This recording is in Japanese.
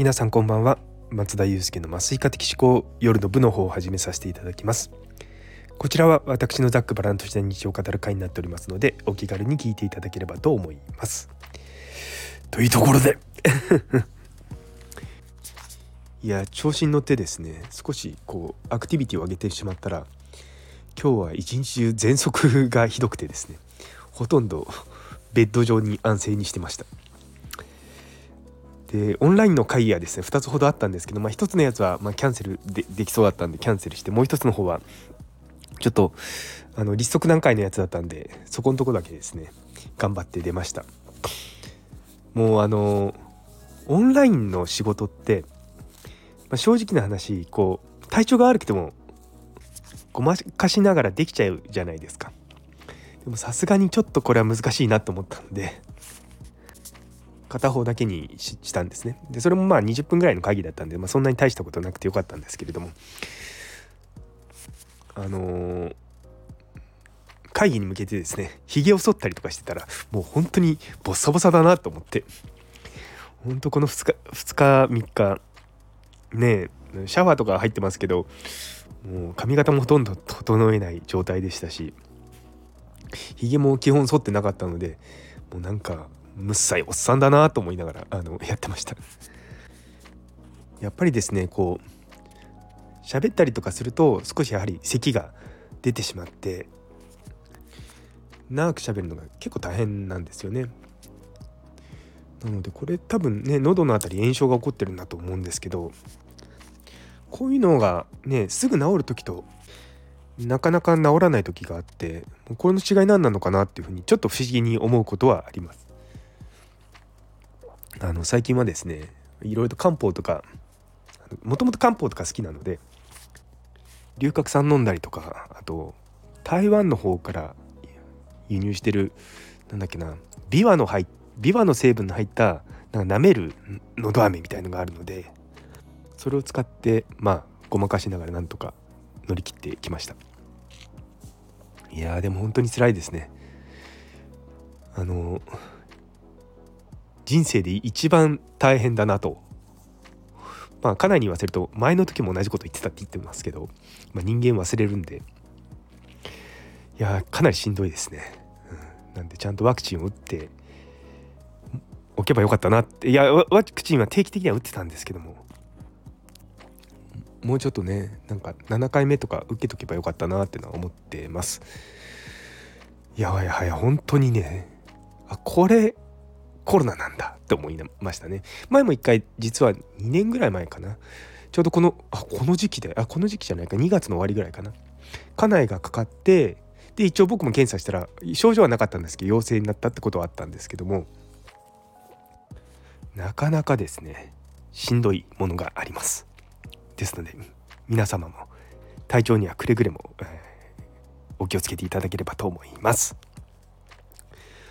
皆さんこんばんは。松田祐介の麻酔科的思考夜の部の方を始めさせていただきます。こちらは私のざっくばらんとした日常を語る会になっておりますのでお気軽に聞いていただければと思います。というところで。いや調子に乗ってですね少しこうアクティビティを上げてしまったら今日は一日中喘息がひどくてですねほとんどベッド上に安静にしてました。でオンラインの会議がですね2つほどあったんですけど、まあ、1つのやつはまキャンセルでできそうだったんでキャンセルしてもう1つの方はちょっとあの立足段階のやつだったんでそこのとこだけですね頑張って出ました。もうあのオンラインの仕事って、まあ、正直な話こう体調が悪くてもごまかしながらできちゃうじゃないですか。でもさすがにちょっとこれは難しいなと思ったんで片方だけにしたんですね。でそれもまあ20分ぐらいの会議だったんで、まあ、そんなに大したことなくてよかったんですけれども。あのー、会議に向けてですねひげを剃ったりとかしてたらもう本当にボッサボサだなと思って。本当この2日2日3日ねシャワーとか入ってますけどもう髪型もほとんど整えない状態でしたしひげも基本剃ってなかったのでもうなんかむっさいおっさんだなと思いながらあのやってましたやっぱりですねこう喋ったりとかすると少しやはり咳が出てしまって長く喋るのが結構大変なんですよねなのでこれ多分ね喉の辺り炎症が起こってるんだと思うんですけどこういうのがねすぐ治る時となかなか治らない時があってこれの違い何なのかなっていうふうにちょっと不思議に思うことはあります。あの最近はですねいろいろと漢方とかもともと漢方とか好きなので龍角散飲んだりとかあと台湾の方から輸入してるなんだっけなビワの入ビワの成分の入ったなんか舐めるのど飴みたいのがあるのでそれを使ってまあごまかしながらなんとか乗り切ってきました。いやでも本当に辛いですね。あの人生で一番大変だなと。まあ家内に言わせると前の時も同じこと言ってたって言ってますけど、まあ、人間忘れるんでいやかなりしんどいですね、うん、なんでちゃんとワクチンを打っておけばよかったなっていやワクチンは定期的には打ってたんですけども。もうちょっとねなんか7回目とか受けとけばよかったなってのは思ってます。いやいやいや本当にねあこれコロナなんだって思いましたね。前も一回実は2年ぐらい前かな。ちょうどこのあこの時期であこの時期じゃないか。2月の終わりぐらいかな。家内がかかってで一応僕も検査したら症状はなかったんですけど陽性になったってことはあったんですけどもなかなかですねしんどいものがあります。ですので皆様も体調にはくれぐれも、えー、お気をつけていただければと思います。